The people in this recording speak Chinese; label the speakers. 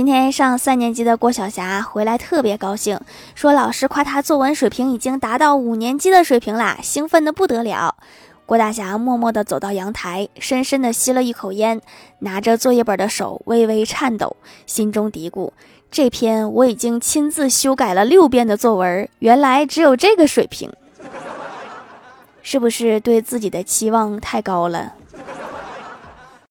Speaker 1: 今天上三年级的郭晓霞回来特别高兴，说老师夸她作文水平已经达到五年级的水平啦，兴奋的不得了。郭大侠默默地走到阳台，深深地吸了一口烟，拿着作业本的手微微颤抖，心中嘀咕：这篇我已经亲自修改了六遍的作文，原来只有这个水平，是不是对自己的期望太高了？